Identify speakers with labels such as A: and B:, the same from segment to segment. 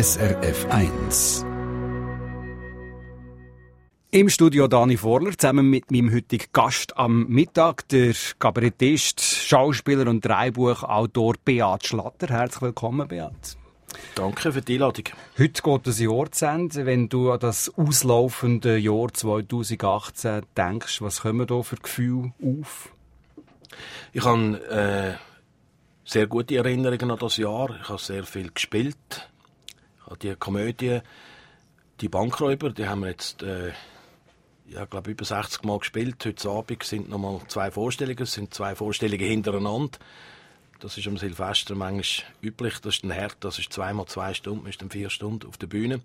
A: SRF 1.
B: Im Studio Dani Vorler, zusammen mit meinem heutigen Gast am Mittag, der Kabarettist, Schauspieler und Dreibuchautor Beat Schlatter. Herzlich willkommen, Beat.
C: Danke für die Einladung.
B: Heute geht das Jahr zu Ende. Wenn du an das auslaufende Jahr 2018 denkst, was kommen da für Gefühle auf?
C: Ich habe äh, sehr gute Erinnerungen an das Jahr. Ich habe sehr viel gespielt. Die Komödie, die Bankräuber, die haben wir jetzt, äh, ja, glaube über 60 Mal gespielt. Heute Abend sind noch mal zwei Vorstellungen, es sind zwei Vorstellungen hintereinander. Das ist am Silvester manchmal üblich. Das ist ein Herd, das ist zweimal zwei Stunden, ist dann vier Stunden auf der Bühne.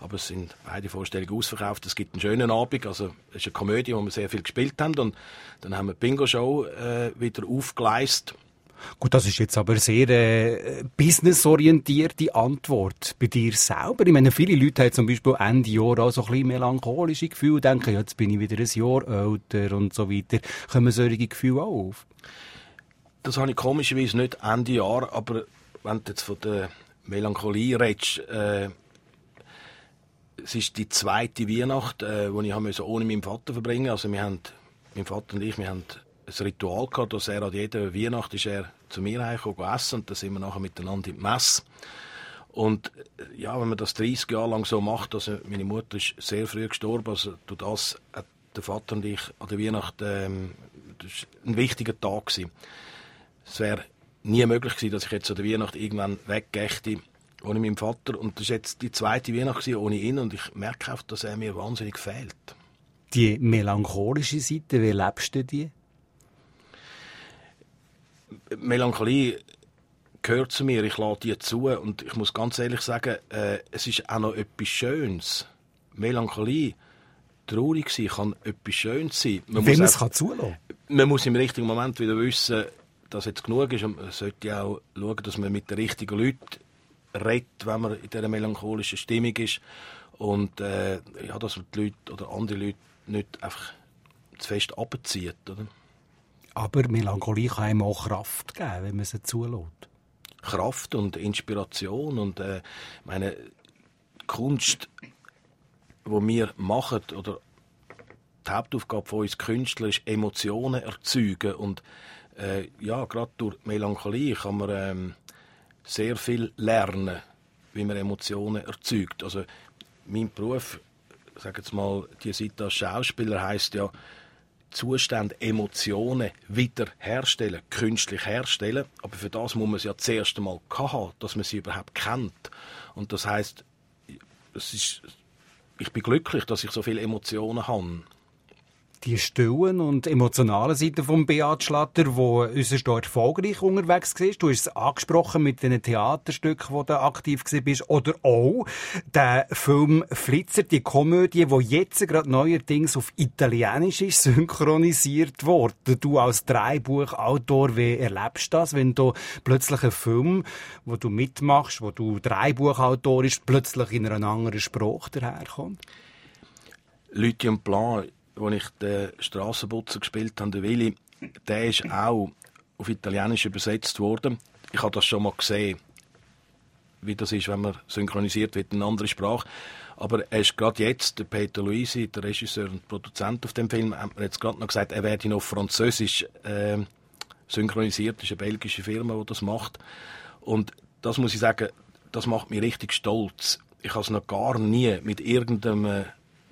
C: Aber es sind beide Vorstellungen ausverkauft. Es gibt einen schönen Abend. Also, es ist eine Komödie, wo wir sehr viel gespielt haben. Und dann haben wir die Bingo-Show äh, wieder aufgeleistet.
B: Gut, das ist jetzt aber sehr äh, businessorientierte Antwort bei dir selber. Ich meine, viele Leute haben zum Beispiel Ende Jahr auch so ein bisschen melancholische Gefühle, denken, ja, jetzt bin ich wieder ein Jahr älter und so weiter. Kommen solche Gefühle auch auf?
C: Das habe ich komischerweise nicht Ende Jahr, aber wenn du jetzt von der Melancholie redest, äh, es ist die zweite Weihnacht, äh, die ich ohne meinen Vater verbringen Also wir haben, mein Vater und ich, wir haben ein Ritual gehabt, dass er an jeder Weihnacht ist er zu mir heimgekommen essen und dann sind wir nachher miteinander in die Messe. Und äh, ja, wenn man das 30 Jahre lang so macht, also meine Mutter ist sehr früh gestorben, also durch das hat der Vater und ich an der Weihnacht ähm, das ein wichtiger Tag gewesen. Es wäre nie möglich gewesen, dass ich jetzt an der Weihnacht irgendwann weggächte ohne meinen Vater. Und das ist jetzt die zweite Weihnacht gewesen, ohne ihn und ich merke auch, dass er mir wahnsinnig fehlt.
B: Die melancholische Seite, wie lebst du die?
C: Melancholie gehört zu mir, ich lade die zu und ich muss ganz ehrlich sagen, äh, es ist auch noch etwas Schönes. Melancholie, traurig sein, kann etwas Schönes sein.
B: Man Wenn man es kann zulassen
C: Man muss im richtigen Moment wieder wissen, dass jetzt genug ist und man sollte auch schauen, dass man mit den richtigen Leuten redet, wenn man in dieser melancholischen Stimmung ist und äh, ja, dass man die Leute oder andere Leute nicht einfach zu fest abzieht. Oder?
B: Aber Melancholie kann einem auch Kraft geben, wenn man sie zulässt.
C: Kraft und Inspiration und äh, meine Kunst, wo wir machen oder die Hauptaufgabe von uns Künstlern ist Emotionen erzeugen und äh, ja gerade durch Melancholie kann man ähm, sehr viel lernen, wie man Emotionen erzeugt. Also mein Beruf, sage jetzt mal, die Seite als Schauspieler heißt ja Zustände, Emotionen wiederherstellen, künstlich herstellen. Aber für das muss man es ja zuerst einmal haben, dass man sie überhaupt kennt. Und das heißt, es ist, ich bin glücklich, dass ich so viele Emotionen habe
B: die stillen und emotionalen Seite von Beat Schlatter, wo dort erfolgreich unterwegs war. Du hast es angesprochen mit den Theaterstücken, wo du aktiv bist, oder auch der Film Flitzer, die Komödie, wo jetzt gerade neuerdings auf Italienisch ist synchronisiert worden. Du als Dreibuchautor, wie erlebst du das, wenn du plötzlich einen Film, wo du mitmachst, wo du Dreibuchautor bist, plötzlich in einer anderen Sprache daherkommt?
C: Leute und Plan wo ich den Strassenputzer gespielt habe, der Willi, der ist auch auf Italienisch übersetzt worden. Ich habe das schon mal gesehen, wie das ist, wenn man synchronisiert wird in eine andere Sprache. Aber er ist gerade jetzt, der Peter Luisi, der Regisseur und Produzent auf dem Film, hat mir jetzt gerade noch gesagt, er werde auf Französisch äh, synchronisiert. Das ist eine belgische Firma, die das macht. Und das muss ich sagen, das macht mich richtig stolz. Ich habe es noch gar nie mit irgendeinem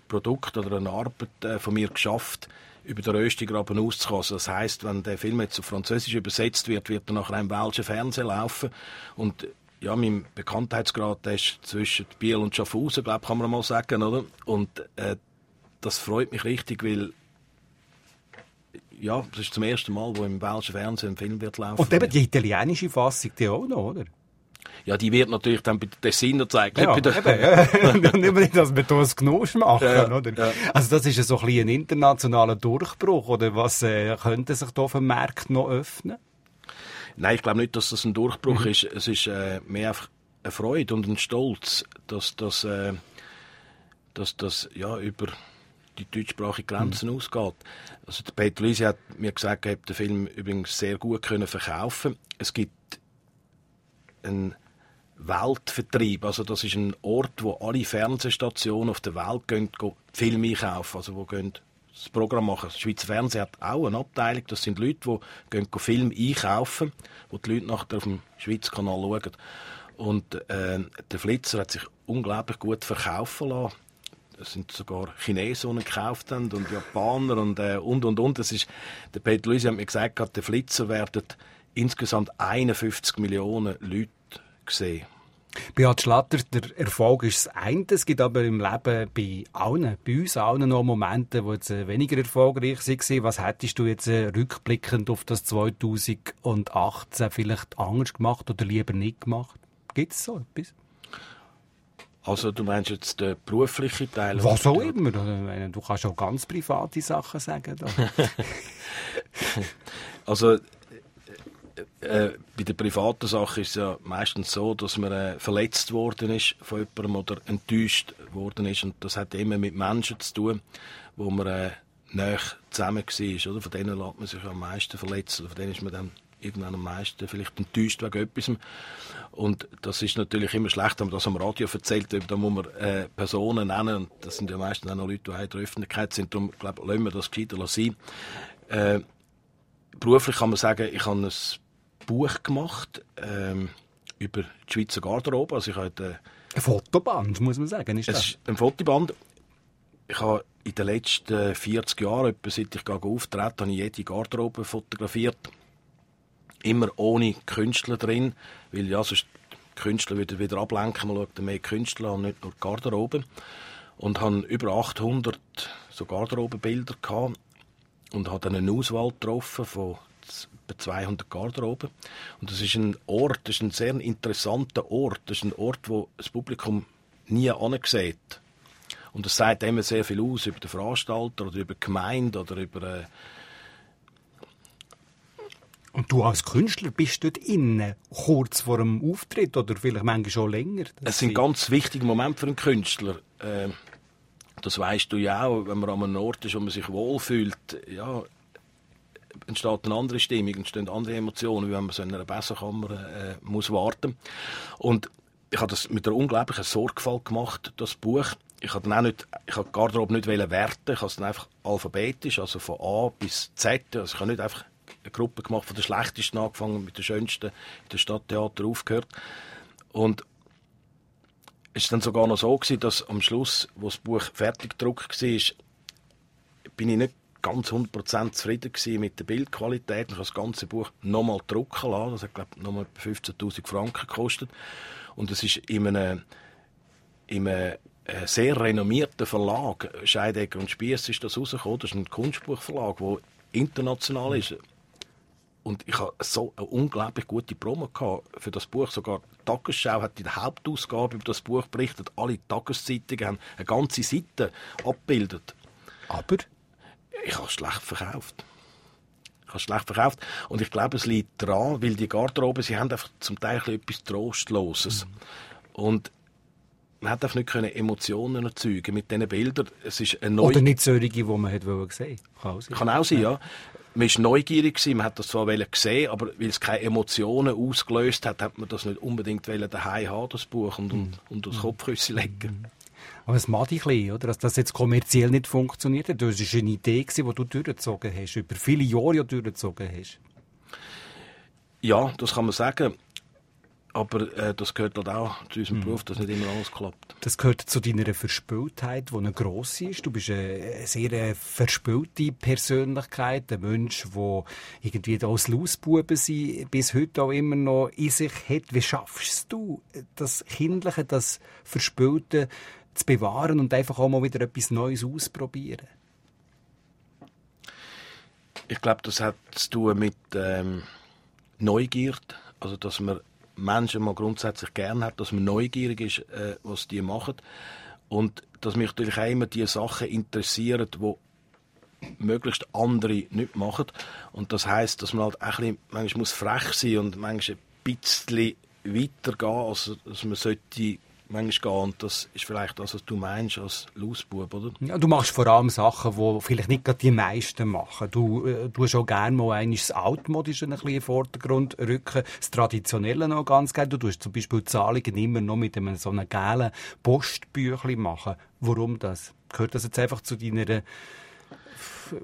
C: Produkt oder eine Arbeit äh, von mir geschafft, über den Röstigraben auszukommen. Also das heißt, wenn der Film jetzt auf Französisch übersetzt wird, wird er nachher im welschen Fernsehen laufen und ja, mein Bekanntheitsgrad ist zwischen Biel und Schaffhausen, glaube kann man mal sagen, oder? Und äh, das freut mich richtig, weil ja, das ist zum ersten Mal, wo im welschen Fernsehen ein Film wird laufen.
B: Und eben die italienische Fassung, die auch noch, oder?
C: Ja, die wird natürlich dann bei den Tessiner gezeigt.
B: Ja,
C: nicht
B: eben, ja. nicht dass wir hier ein Genuss machen, ja, oder? Ja. Also das ist so ein, ein internationaler Durchbruch, oder was äh, könnte sich da auf dem Markt noch öffnen?
C: Nein, ich glaube nicht, dass das ein Durchbruch mhm. ist. Es ist äh, mehr einfach eine Freude und ein Stolz, dass das, äh, dass das ja, über die deutschsprachige Grenzen mhm. ausgeht. Also der Peter Lysi hat mir gesagt, er hat den Film übrigens sehr gut können verkaufen. Es gibt einen Weltvertrieb. Also das ist ein Ort, wo alle Fernsehstationen auf der Welt gehen, gehen Filme einkaufen, also wo gehen das Programm machen. Das Schweizer Fernsehen hat auch eine Abteilung, das sind Leute, die gehen Filme einkaufen, wo die Leute nachher auf dem Schweizer Kanal schauen. Und äh, der Flitzer hat sich unglaublich gut verkaufen lassen. Es sind sogar Chinesen, die gekauft haben, und Japaner und, äh, und, und, und. Das ist, der Peter Luisi hat mir gesagt, der Flitzer werden insgesamt 51 Millionen Leute gesehen.
B: Beat Schlatter, der Erfolg ist das eine. Es gibt aber im Leben bei allen, bei uns allen noch Momente, die jetzt äh, weniger erfolgreich waren. Was hättest du jetzt äh, rückblickend auf das 2018 vielleicht anders gemacht oder lieber nicht gemacht? Gibt es so etwas?
C: Also du meinst jetzt den beruflichen Teil?
B: Was auch immer. Du kannst auch ganz private Sachen sagen.
C: also äh, bei der privaten Sache ist es ja meistens so, dass man äh, verletzt worden ist von jemandem oder enttäuscht worden ist. Und das hat immer mit Menschen zu tun, wo man äh, näher zusammen war. Oder? Von denen lässt man sich am meisten verletzen. Von denen ist man dann irgendwann am meisten vielleicht enttäuscht wegen etwas. Und das ist natürlich immer schlecht, wenn man das am Radio erzählt, da muss man äh, Personen nennen, und das sind ja meistens auch noch Leute, die in der Öffentlichkeit sind, darum glaube lassen wir das gescheiter sein. Äh, beruflich kann man sagen, ich habe ein Buch gemacht ähm, über die Schweizer Garderobe. Also ich habe,
B: ein Fotoband, muss man sagen, ist
C: das? Es ist ein Fotoband. Ich habe in den letzten 40 Jahren, etwa seit ich auftrete, habe ich jede Garderobe fotografiert. Immer ohne Künstler drin, weil ja, sonst Künstler wieder, wieder ablenken. Man schaut mehr Künstler an, nicht nur Garderobe. Und habe über 800 so Garderobenbilder gehabt und habe dann eine Auswahl getroffen von 200 Garderoben. Und das ist ein Ort, das ist ein sehr interessanter Ort. Das ist ein Ort, wo das Publikum nie ansieht. Und das sagt immer sehr viel aus über den Veranstalter oder über die Gemeinde oder über... Äh
B: und du als Künstler bist dort innen, kurz vor dem Auftritt oder vielleicht manchmal schon länger?
C: Es sind ganz wichtige Momente für einen Künstler. Äh, das weißt du ja auch, wenn man an einem Ort ist, wo man sich wohlfühlt. Ja, entsteht eine andere Stimmung, entstehen andere Emotionen, wie wenn man so in einer Besserkammer äh, muss warten Und ich habe das mit einer unglaublichen Sorgfalt gemacht, das Buch. Ich habe auch nicht, ich habe Garderobe nicht werten, ich habe es dann einfach alphabetisch, also von A bis Z. Also ich habe nicht einfach eine Gruppe gemacht, von der schlechtesten angefangen, mit der schönsten in der Stadttheater aufgehört. Und es war dann sogar noch so gewesen, dass am Schluss, wo das Buch fertig gedruckt war, bin ich nicht ganz 100% zufrieden mit der Bildqualität. Ich habe das ganze Buch nochmal drucken lassen. Das hat, glaube ich, nochmal 15.000 Franken gekostet. Und es ist in einem, in einem äh, sehr renommierten Verlag, Scheidegger und Spiess ist das rausgekommen. Das ist ein Kunstbuchverlag, der international ist. Und ich hatte so eine unglaublich gute Promo für das Buch. Sogar die Tagesschau hat in der Hauptausgabe über das Buch berichtet. Alle Tageszeitungen haben eine ganze Seite abgebildet.
B: Aber
C: ich habe es schlecht verkauft. Ich habe es schlecht verkauft. Und ich glaube, es liegt daran, weil die Garderobe, sie haben einfach zum Teil etwas Trostloses. Mhm. Und man hat einfach nicht können Emotionen erzeugen mit diesen Bildern. Es ist eine
B: Oder nicht solche, die man hat sehen
C: Kann auch sein. Kann auch sein, ja. Man war neugierig, man hat das zwar gesehen, aber weil es keine Emotionen ausgelöst hat, hat man das nicht unbedingt daheim haben, das Buch, und, und, und das Kopfküsse legen.
B: Aber es macht dich ein oder? dass das jetzt kommerziell nicht funktioniert hat. Das war eine Idee, die du durchgezogen hast, über viele Jahre durchgezogen hast.
C: Ja, das kann man sagen. Aber äh, das gehört halt auch zu unserem mhm. Beruf, dass nicht immer alles klappt.
B: Das gehört zu deiner Verspültheit, die eine grosse ist. Du bist eine sehr äh, verspülte Persönlichkeit, ein Mensch, der irgendwie als Lausbuben bis heute auch immer noch in sich hat. Wie schaffst du das Kindliche, das Verspülte zu bewahren und einfach auch mal wieder etwas Neues ausprobieren?
C: Ich glaube, das hat zu tun mit ähm, Neugier, also dass man Menschen mal grundsätzlich gerne hat, dass man neugierig ist, äh, was die machen. Und dass mich natürlich auch immer die Sachen interessieren, wo möglichst andere nicht machen. Und das heißt, dass man halt auch ein bisschen, manchmal muss frech sein und manchmal ein bisschen weitergehen, als, als man sollte manchmal gehen. Und das ist vielleicht das, was du meinst als Lausbub, oder?
B: Ja, du machst vor allem Sachen, die vielleicht nicht gerade die meisten machen. Du äh, tust auch gerne mal einmal das Altmodische ein bisschen in den Vordergrund rücken, das Traditionelle noch ganz gerne. Du tust zum Beispiel Zahlungen immer noch mit einem so einem gelben Postbüchlein machen. Warum das? Gehört das jetzt einfach zu deiner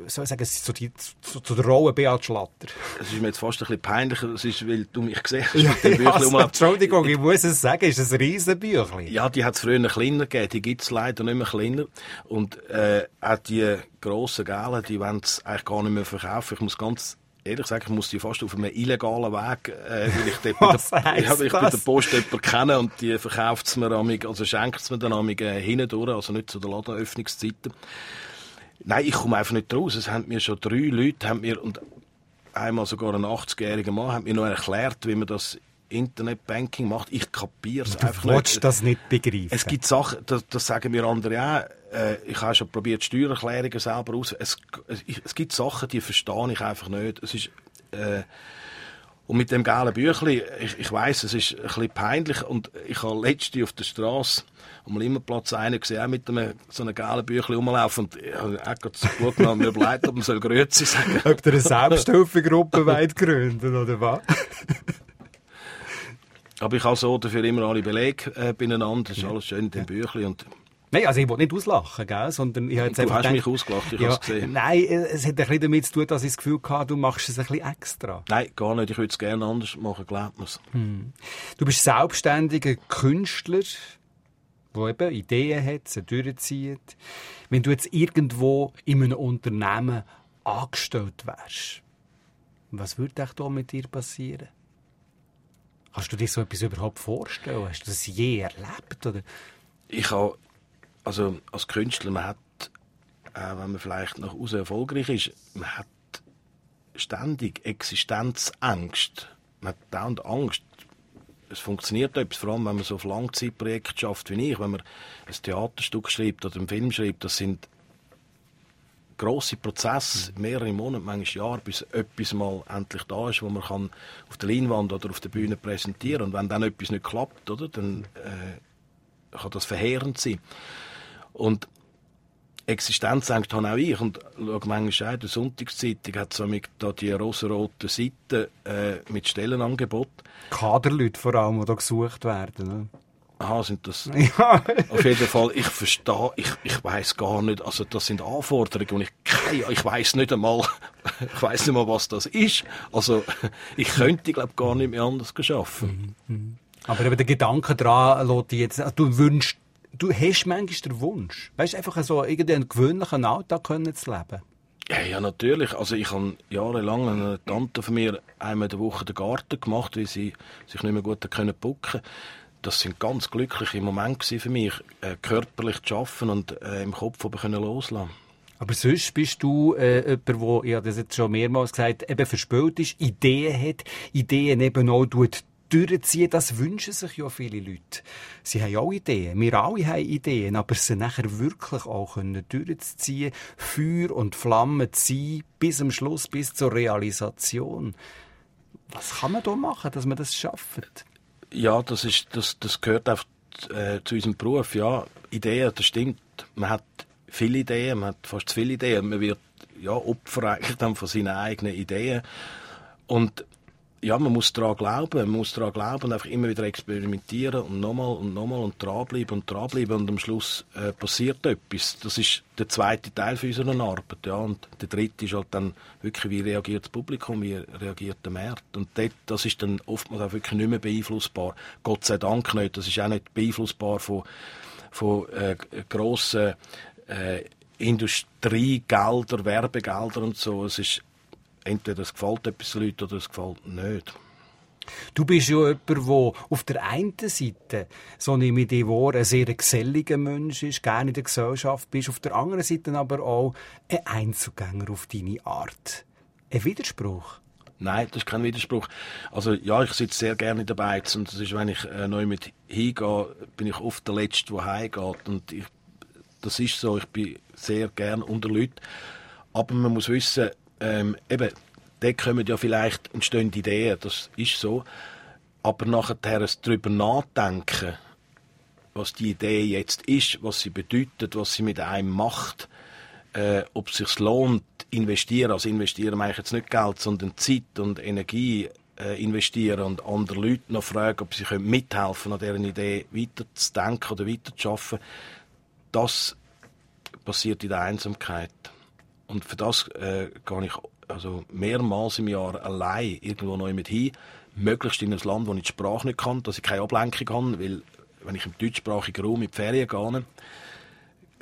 B: soll ich sagen, zu, die, zu, zu der Rolle Beat Schlatter.
C: Es ist mir jetzt fast ein bisschen peinlich, das ist, weil du mich gesehen hast.
B: Ja, ja, also, Entschuldigung, ich muss es sagen, ist ein riesen Büchlein.
C: Ja, die hat es früher kleiner gegeben, die gibt es leider nicht mehr kleiner. Und äh, auch die grossen Galen, die wollen es eigentlich gar nicht mehr verkaufen. Ich muss ganz ehrlich sagen, ich muss die fast auf einem illegalen Weg, äh, weil ich dort
B: Was
C: bei, der, ja, ich bei
B: das?
C: der Post jemanden kenne und die verkauft es mir amig, also schenkt es mir dann amig äh, hindurch, also nicht zu den Ladenöffnungszeiten. Nein, ich komme einfach nicht raus. Es haben mir schon drei Leute, haben mir, und einmal sogar ein 80-jähriger Mann, hat mir noch erklärt, wie man das Internetbanking macht. Ich kapiere es
B: Du
C: einfach nicht.
B: das nicht begreifen.
C: Es gibt Sachen, das, das sagen mir andere auch. Äh, ich habe schon probiert, Steuererklärungen selber aus. Es, es, es gibt Sachen, die verstehe ich einfach nicht. Es ist, äh, und mit dem gelben Büchlein, ich, ich weiss, es ist ein bisschen peinlich. Und ich habe letzte auf der Straße am Limmerplatz einen gesehen, auch mit einem, so einem gelben Büchlein rumlaufen. Und ich habe auch gerade so gut genommen, mir überlegt, ob man soll Grüezi sagen
B: Ob ihr eine Selbsthilfegruppe wollt gründen oder was?
C: Aber ich habe so dafür immer alle Belege äh, beieinander. Das ist alles schön in dem Büchlein. Und
B: Nein, also ich wollte nicht auslachen, gell? sondern ich habe jetzt
C: du
B: einfach
C: hast
B: gedacht-
C: mich ausgelacht, ich
B: ja,
C: habe es gesehen.
B: Nein, äh, es hat ein bisschen damit zu tun, dass ich das Gefühl hatte, du machst es ein bisschen extra.
C: Nein, gar nicht. Ich würde es gerne anders machen, glaubt mir's.
B: Du bist selbstständiger Künstler, der eben Ideen hat, sie durchzieht. Wenn du jetzt irgendwo in einem Unternehmen angestellt wärst, was würde da mit dir passieren? Kannst du dir so etwas überhaupt vorstellen? Hast du das je erlebt? Oder?
C: Ich habe, also als Künstler, man hat, äh, wenn man vielleicht nach außen erfolgreich ist, man hat ständig Existenzängste. Man hat dauernd Angst. Es funktioniert etwas, vor allem wenn man so auf Langzeitprojekte schafft wie ich, wenn man ein Theaterstück schreibt oder einen Film schreibt, das sind grosse Prozesse, mehrere Monate, manchmal Jahre, bis etwas mal endlich da ist, wo man kann auf der Leinwand oder auf der Bühne präsentieren Und wenn dann etwas nicht klappt, oder, dann äh, kann das verheerend sein. Und Existenzängste habe auch ich. Und schaue manchmal auch der Sonntagszeitung, hat so mit da die rosa-roten Seiten äh, mit Stellenangebot.
B: Kaderleute vor allem, die da gesucht werden. Ne?
C: Aha, sind das...
B: Ja.
C: Auf jeden Fall, ich verstehe, ich, ich weiß gar nicht, also das sind Anforderungen und ich, ich weiß nicht einmal, ich weiß nicht mal, was das ist. Also ich könnte, glaube gar nicht mehr anders arbeiten.
B: Aber eben der Gedanke daran, dich jetzt, also du wünschst, du hast manchmal den Wunsch, weißt einfach so irgendeinen gewöhnlichen Alltag können zu leben.
C: Ja, ja, natürlich. Also ich habe jahrelang eine Tante von mir einmal in der Woche den Garten gemacht, weil sie sich nicht mehr gut können pucken. Das sind ganz glückliche Momente für mich, äh, körperlich zu arbeiten und äh, im Kopf aber können loslassen.
B: Aber sonst bist du äh, jemand, der, ich habe das jetzt schon mehrmals gesagt, eben verspült ist, Ideen hat, Ideen eben auch tut durchziehen, das wünschen sich ja viele Leute. Sie haben auch Ideen, wir alle haben Ideen, aber sie nachher wirklich auch können durchzuziehen, Feuer und Flamme zu sein, bis zum Schluss, bis zur Realisation. Was kann man da machen, dass man das schafft?
C: Ja, das, ist, das, das gehört einfach äh, zu unserem Beruf. Ja, Ideen, das stimmt. Man hat viele Ideen, man hat fast zu viele Ideen. Man wird ja, Opfer eigentlich dann von seinen eigenen Ideen. Und ja, man muss daran glauben, man muss daran glauben und einfach immer wieder experimentieren und nochmal und nochmal und dranbleiben und dranbleiben und am Schluss äh, passiert etwas. Das ist der zweite Teil von unserer Arbeit, ja. Und der dritte ist halt dann wirklich, wie reagiert das Publikum, wie reagiert der Markt. Und dort, das ist dann oftmals auch wirklich nicht mehr beeinflussbar. Gott sei Dank nicht. Das ist auch nicht beeinflussbar von, von äh, grossen äh, Industriegelder, Werbegelder und so. Es ist entweder es gefällt etwas den Leuten oder es gefällt nicht.
B: Du bist ja jemand, der auf der einen Seite, so nehme ich dich wahr, ein sehr geselliger Mensch ist, gerne in der Gesellschaft bist, auf der anderen Seite aber auch ein Einzugänger auf deine Art. Ein Widerspruch.
C: Nein, das ist kein Widerspruch. Also ja, ich sitze sehr gerne in der Beiz und das ist, wenn ich äh, neu mit hingehe, bin ich oft der Letzte, der heimgeht und ich, das ist so, ich bin sehr gern unter Leuten. Aber man muss wissen, ähm, eben, da kommen ja vielleicht entstehen Ideen, das ist so. Aber nachher darüber nachdenken, was die Idee jetzt ist, was sie bedeutet, was sie mit einem macht, äh, ob es sich lohnt, investieren. Also investieren meine ich jetzt nicht Geld, sondern Zeit und Energie äh, investieren und andere Leute noch fragen, ob sie können mithelfen an deren Idee weiterzudenken oder weiterzuschaffen. Das passiert in der Einsamkeit. Und für das äh, gehe ich also mehrmals im Jahr allein irgendwo neu mit hin, möglichst in ein Land, wo ich die Sprache nicht kann, dass ich keine Ablenkung habe, weil wenn ich im deutschsprachigen Raum in die Ferien gehe,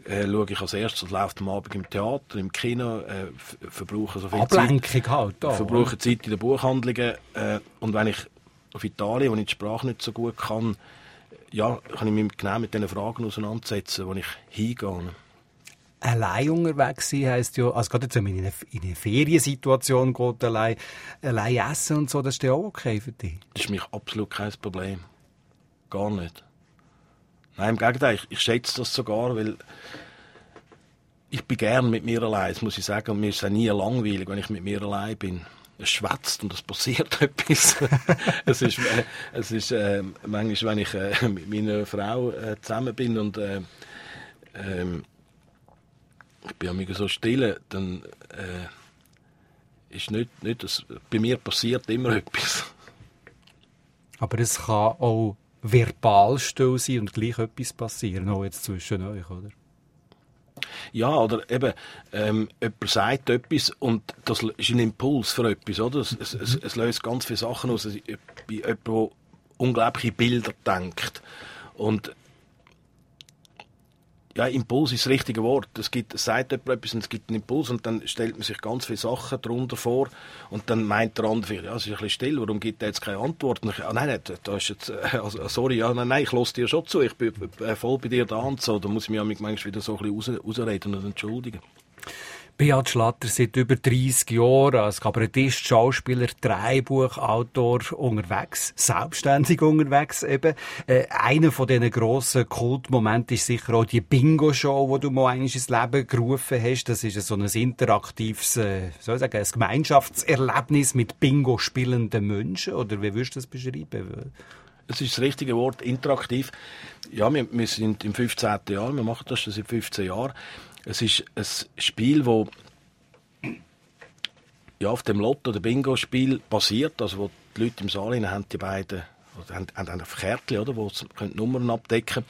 C: äh, schaue ich als erstes, was läuft am Abend im Theater, im Kino, äh, verbrauche so viel
B: Ablenkung
C: Zeit.
B: halt, da,
C: verbrauche Zeit in den Buchhandlungen. Äh, und wenn ich auf Italien, wo ich die Sprache nicht so gut kann, ja, kann ich mich genau mit diesen Fragen auseinandersetzen, wo ich hingehe.
B: Allein unterwegs sein heisst ja, also gerade jetzt, wenn man in eine, in eine Feriensituation geht, allein, allein essen und so, das ist ja auch okay für dich?
C: Das ist für mich absolut kein Problem. Gar nicht. Nein, im Gegenteil, ich, ich schätze das sogar, weil ich bin gern mit mir allein, das muss ich sagen, und mir ist es nie langweilig, wenn ich mit mir allein bin. Es schwätzt und es passiert etwas. es ist, äh, es ist äh, manchmal, wenn ich äh, mit meiner Frau äh, zusammen bin und ich bin ja so still, dann äh, ist nicht, nicht das, bei mir passiert immer etwas.
B: Aber es kann auch verbal still sein und gleich etwas passieren, auch jetzt zwischen euch, oder?
C: Ja, oder eben, ähm, jemand sagt etwas und das ist ein Impuls für etwas, oder? Es, es, es, es löst ganz viele Sachen aus. Bei jemandem, der unglaubliche Bilder denkt. Und ja, Impuls ist das richtige Wort. Es gibt, es sagt jemand etwas und es gibt einen Impuls und dann stellt man sich ganz viele Sachen darunter vor und dann meint der andere, ja, es ist ein bisschen still, warum gibt er jetzt keine Antwort? Ich, ah, nein, da ist jetzt, äh, also, sorry, ja, nein, nein, ich lasse dir schon zu, ich bin äh, voll bei dir da und so, da muss ich mich manchmal wieder so ein bisschen raus, rausreden und entschuldigen.
B: Beat Schlatter seit über 30 Jahren als Kabarettist, Schauspieler, Drehbuchautor unterwegs, selbstständig unterwegs eben. Äh, einer von diesen grossen Kultmomenten ist sicher auch die Bingo-Show, die du mal ins Leben gerufen hast. Das ist so ein interaktives, äh, soll ich sagen, ein Gemeinschaftserlebnis mit Bingo spielenden Menschen. Oder wie würdest du das beschreiben?
C: Es ist das richtige Wort, interaktiv. Ja, wir, wir sind im 15. Jahr, wir machen das schon seit 15 Jahren. Es ist ein Spiel, wo ja, auf dem Lotto- oder Bingo-Spiel basiert, also wo die Leute im Saal haben die beiden oder haben, haben ein Kärtchen, oder, wo sie Nummern abdecken.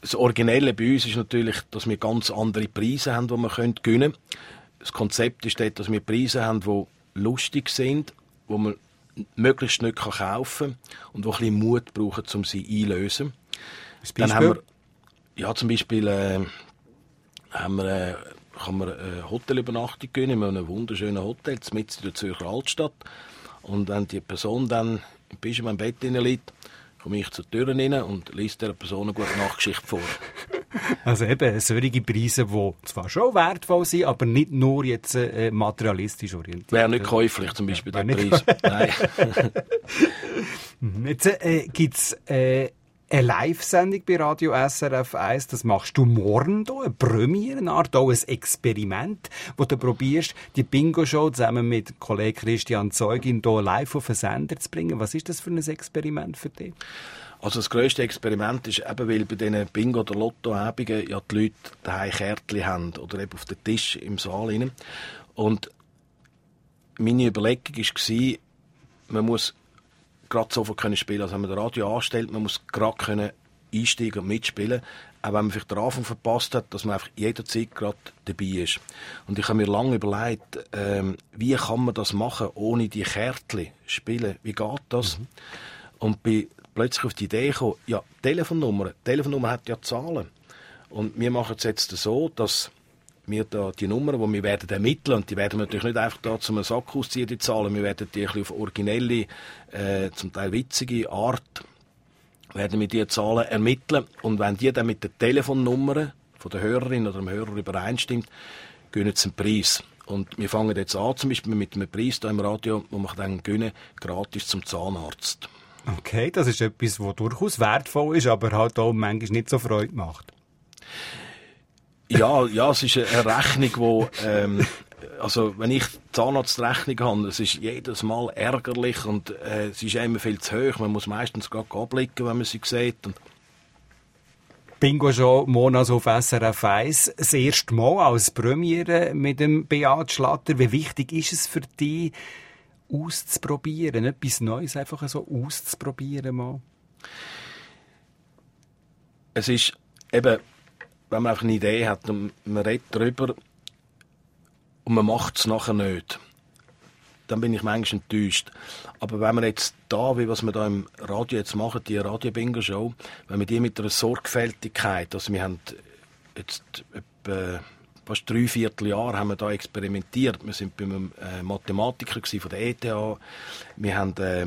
C: Das Originelle bei uns ist natürlich, dass wir ganz andere Preise haben, die wir gewinnen können. Das Konzept ist dort, dass wir Preise haben, die lustig sind, wo man möglichst nicht kaufen kann und die ein bisschen Mut brauchen, um sie einzulösen. Dann haben wir, ja, zum Beispiel äh, haben wir, äh, kann man eine Hotelübernachtung gönnen in einem wunderschönen Hotel mitten in der Zürcher Altstadt. Und wenn die Person dann im Pyjama im Bett liegt, komme ich zur Tür rein und lese der Person eine gute Nachtgeschichte vor.
B: Also eben solche Preise, die zwar schon wertvoll sind, aber nicht nur jetzt äh, materialistisch orientiert.
C: Wäre nicht käuflich zum Beispiel, ja, der Preis. Nein.
B: Mhm. jetzt äh, gibt es äh, eine Live-Sendung bei Radio SRF 1. Das machst du morgen hier, eine Premiere, eine auch ein Experiment, wo du probierst, die Bingo-Show zusammen mit Kollege Christian Zeugin hier live auf den Sender zu bringen. Was ist das für ein Experiment für dich?
C: Also das grösste Experiment ist eben, weil bei diesen Bingo- oder Lotto-Abenden ja die Leute daheim Kärtchen haben oder eben auf den Tisch im Saal rein. Und meine Überlegung war, man muss gerade sofort können spielen. Also wenn man das Radio anstellt, man muss gerade können einsteigen und mitspielen. Auch wenn man vielleicht den Anfang verpasst hat, dass man einfach jederzeit gerade dabei ist. Und ich habe mir lange überlegt, ähm, wie kann man das machen, ohne die Kärtchen spielen? Wie geht das? Mhm. Und bin plötzlich auf die Idee gekommen, ja, Telefonnummer. Telefonnummer hat ja Zahlen. Und wir machen es jetzt so, dass wir da die Nummern, die wir werden ermitteln, und die werden wir natürlich nicht einfach da zum Sack ausziehen, die Zahlen, wir werden die auf originelle, äh, zum Teil witzige Art, werden wir die Zahlen ermitteln, und wenn die dann mit den Telefonnummern von der Hörerin oder dem Hörer übereinstimmt, gewinnen sie einen Preis. Und wir fangen jetzt an, zum Beispiel mit einem Preis hier im Radio, wo wir dann gewinnen, gratis zum Zahnarzt.
B: Okay, das ist etwas, was durchaus wertvoll ist, aber halt auch manchmal nicht so Freude macht.
C: Ja, ja, es ist eine Rechnung, wo, ähm, also wenn ich Zahnarztrechnung habe, es ist jedes Mal ärgerlich und äh, es ist immer viel zu hoch. Man muss meistens gerade abblicken, wenn man sie sieht. Und
B: Bingo-Show Monas auf SRF 1. Das erste Mal als Premiere mit dem Beat Schlatter. Wie wichtig ist es für dich, auszuprobieren? Etwas Neues einfach so auszuprobieren mal?
C: Es ist eben, wenn man einfach eine Idee hat und man redet darüber und man macht es nachher nicht dann bin ich manchmal enttäuscht. Aber wenn wir jetzt da, wie was wir da im Radio jetzt machen, die Radio-Bingo-Show, wenn wir die mit einer Sorgfältigkeit, also wir haben jetzt etwa fast drei Vierteljahr haben wir da experimentiert. Wir sind bei einem äh, Mathematiker von der ETH. Wir haben äh,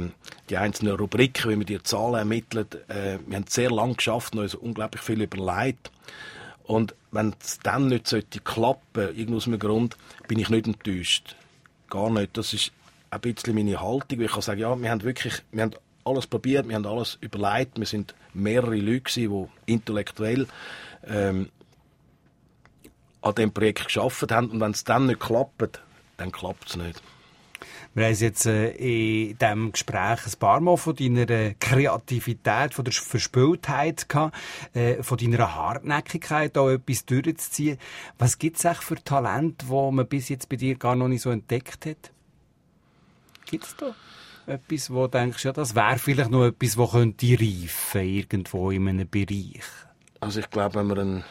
C: die einzelnen Rubriken, wie wir die Zahlen ermitteln. Äh, wir haben sehr lange geschafft uns unglaublich viel überlegt. Und wenn es dann nicht sollte klappen, irgend aus einem Grund, bin ich nicht enttäuscht gar nicht. Das ist ein bisschen meine Haltung. Ich kann sagen, ja, wir haben wirklich, wir haben alles probiert, wir haben alles überlegt. Wir sind mehrere Leute gewesen, die intellektuell ähm, an dem Projekt geschafft haben. Und wenn es dann nicht klappt, dann klappt es nicht.
B: Wir haben jetzt äh, in diesem Gespräch ein paar Mal von deiner Kreativität, von der Verspültheit gehabt, äh, von deiner Hartnäckigkeit, auch etwas durchzuziehen. Was gibt es für Talente, die man bis jetzt bei dir gar noch nicht so entdeckt hat? Gibt es da etwas, wo du denkst, ja, das wäre vielleicht noch etwas, das könnte reifen irgendwo in einem Bereich?
C: Also ich glaube, wenn man einen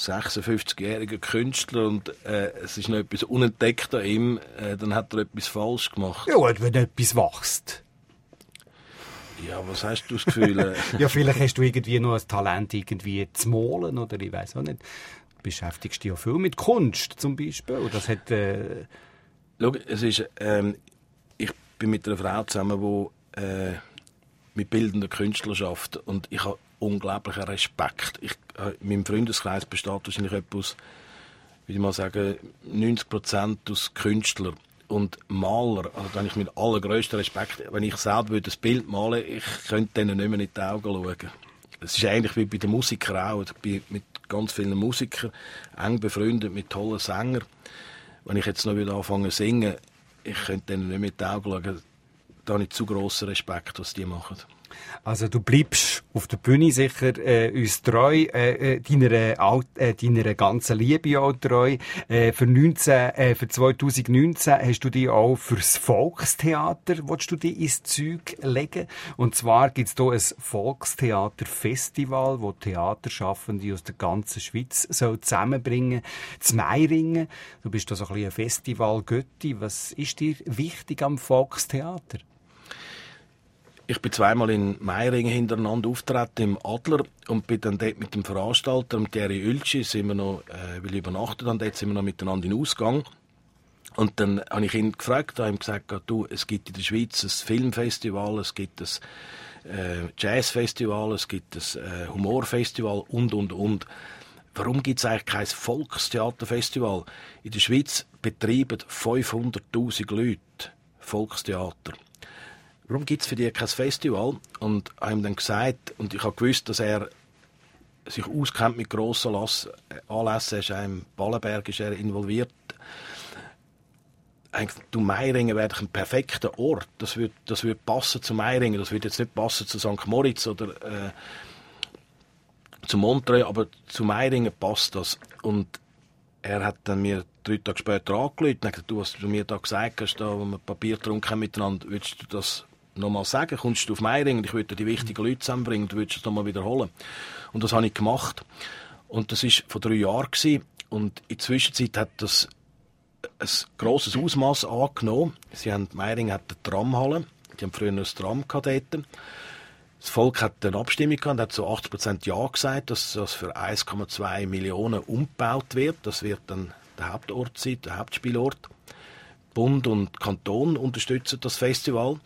C: 56-jähriger Künstler und äh, es ist noch etwas unentdeckt an ihm, äh, dann hat er etwas falsch gemacht.
B: Ja, wenn etwas wächst.
C: Ja, was hast du das Gefühl?
B: ja, vielleicht hast du irgendwie noch ein Talent, irgendwie zu malen oder ich weiß auch nicht. Du beschäftigst dich ja viel mit Kunst zum Beispiel. Das hat... Äh...
C: Schau, es ist... Ähm, ich bin mit einer Frau zusammen, die äh, mit bildender Künstlerschaft und ich habe unglaublichen Respekt. Ich, äh, mein Freundeskreis besteht wahrscheinlich etwas, wie ich mal sagen, 90 Prozent aus Künstlern und Maler. Also da ich mit allergrößtem Respekt, wenn ich selber ein Bild malen ich könnte denen nicht mehr in die Augen schauen. Es ist eigentlich wie bei den Musikern auch. Ich bin mit ganz vielen Musikern eng befreundet, mit tollen Sängern. Wenn ich jetzt noch wieder anfange zu singen, ich könnte denen nicht mehr in die Augen schauen. Da habe ich zu grossen Respekt, was die machen.
B: Also du bleibst auf der Bühne sicher äh, uns treu, äh, äh deiner, äh, deiner ganzen Liebe auch treu. Äh, für, 19, äh, für 2019 hast du dich auch fürs Volkstheater, willst du dich ins Zeug legen? Und zwar gibt es hier ein Volkstheaterfestival, wo Theaterschaffende aus der ganzen Schweiz soll zusammenbringen zu Meiringen. Du bist da so ein bisschen ein Festival-Götti. Was ist dir wichtig am Volkstheater?
C: Ich bin zweimal in Meiringen hintereinander auftreten im Adler und bin dann dort mit dem Veranstalter, dem Thierry Ulci, sind wir noch, äh, weil übernachtet haben, dort sind wir noch miteinander in Ausgang. Und dann habe ich ihn gefragt, habe ihm gesagt, du, es gibt in der Schweiz ein Filmfestival, es gibt ein äh, Jazzfestival, es gibt ein äh, Humorfestival und, und, und. Warum gibt es eigentlich kein Volkstheaterfestival? In der Schweiz betreiben 500'000 Leute Volkstheater warum gibt es für dich kein Festival? Und habe ihm dann gesagt, und ich habe gewusst, dass er sich auskennt mit grossen Anlässen, er ist auch im Ballenberg ist er involviert. Eigentlich, du Meiringen wäre ein perfekter Ort. Das würde das würd passen zu Meiringen. Das würde jetzt nicht passen zu St. Moritz oder äh, zu Montreux, aber zu Meiringen passt das. Und er hat dann mir drei Tage später angerufen und gesagt, du, was du mir da gesagt hast, da, wo wir Papier getrunken haben miteinander, würdest du das nochmal sagen, kommst du auf Meiring und ich würde die wichtigen Leute zusammenbringen, du würdest es nochmal wiederholen. Und das habe ich gemacht. Und das war vor drei Jahren gewesen. und in der Zwischenzeit hat das ein grosses Ausmaß angenommen. Sie haben, Meiring hat eine Tramhalle, die haben früher ein Tram gehabt. Das Volk hat eine Abstimmung gehabt und hat so 80% Ja gesagt, dass das für 1,2 Millionen umgebaut wird. Das wird dann der Hauptort sein, der Hauptspielort. Bund und Kanton unterstützen das Festival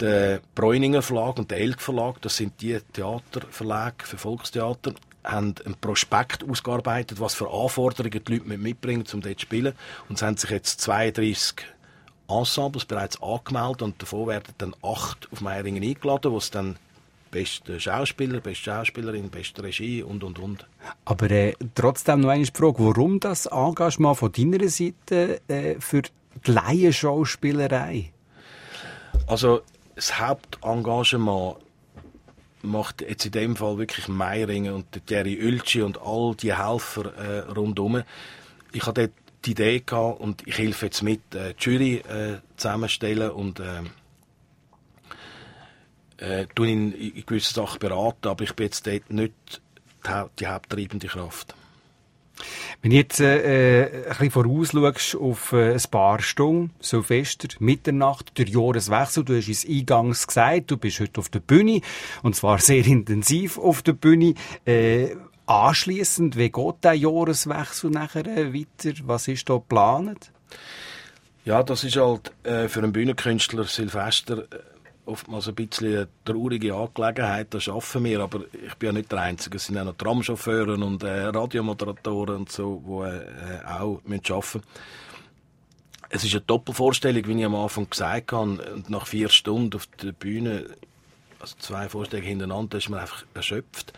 C: der Bräuninger Verlag und der Elk Verlag, das sind die Theaterverlage für Volkstheater, haben ein Prospekt ausgearbeitet, was für Anforderungen die Leute mitbringen, um dort zu spielen. Und es haben sich jetzt 32 Ensembles bereits angemeldet und davon werden dann acht auf Meiringen eingeladen, wo es dann beste Schauspieler, beste Schauspielerin, beste Regie und und und.
B: Aber äh, trotzdem noch eine Frage, warum das Engagement von deiner Seite äh, für die Laienschauspielerei?
C: Also das Hauptengagement macht jetzt in dem Fall wirklich Meiringen und der Jerry Ulci und all die Helfer äh, rundherum. Ich hatte dort die Idee gehabt und ich helfe jetzt mit, äh, die Jury äh, zusammenstellen und äh, äh, in, in gewissen Sachen beraten, aber ich bin jetzt dort nicht die, die haupttreibende Kraft.
B: Wenn du jetzt äh, äh, ein bisschen vorausschaust auf äh, ein paar Stunden, Silvester, Mitternacht, der Jahreswechsel, du hast es eingangs gesagt, du bist heute auf der Bühne und zwar sehr intensiv auf der Bühne. Äh, anschließend, wie geht der Jahreswechsel nachher äh, weiter? Was ist da geplant?
C: Ja, das ist halt äh, für einen Bühnenkünstler Silvester äh, oftmals ein bisschen eine traurige Angelegenheit, das schaffen wir, aber ich bin ja nicht der Einzige, es sind auch noch Tramchauffeure und äh, Radiomoderatoren und so, die äh, auch müssen arbeiten Es ist eine Doppelvorstellung, wie ich am Anfang gesagt habe, und nach vier Stunden auf der Bühne, also zwei Vorstellungen hintereinander, ist man einfach erschöpft.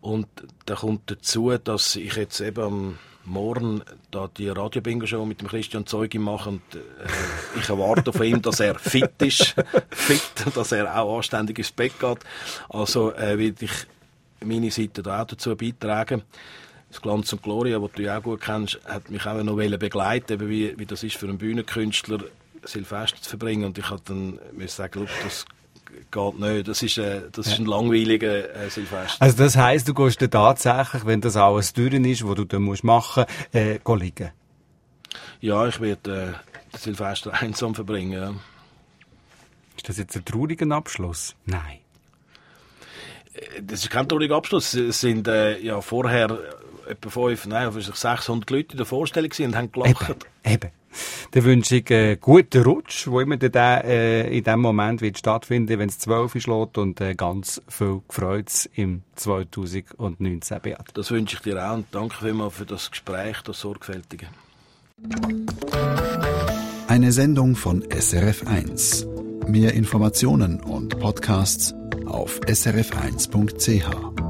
C: Und da kommt dazu, dass ich jetzt eben am morgen da die Radio-Bingo-Show mit dem Christian Zeugi machen. Und, äh, ich erwarte von ihm, dass er fit ist, fit, dass er auch anständig ins Bett geht. Also äh, werde ich meine Seite da auch dazu beitragen. Das Glanz und Gloria, das du ja auch gut kennst, hat mich auch noch begleiten wie, wie das ist für einen Bühnenkünstler, Silvester zu verbringen. Und ich habe dann sagen, das geht nicht. Das ist, äh, das ist ein langweiliger äh, Silvester.
B: Also das heisst, du gehst dann tatsächlich, wenn das alles durch ist, was du dann musst machen musst, äh, liegen?
C: Ja, ich werde äh, Silvester einsam verbringen. Ja.
B: Ist das jetzt ein trauriger Abschluss? Nein.
C: Äh, das ist kein trauriger Abschluss. Es sind äh, ja vorher etwa fünf, nein, 600 Leute in der Vorstellung und haben gelacht.
B: Eben, eben. Dann wünsche ich einen guten Rutsch, wo immer der äh, in dem Moment wird stattfinden, wenn es 12 ist und äh, ganz viel Freude im 2019, Beat.
C: Das wünsche ich dir auch und danke vielmals für das Gespräch, das Sorgfältige.
A: Eine Sendung von SRF1. Mehr Informationen und Podcasts auf srf1.ch.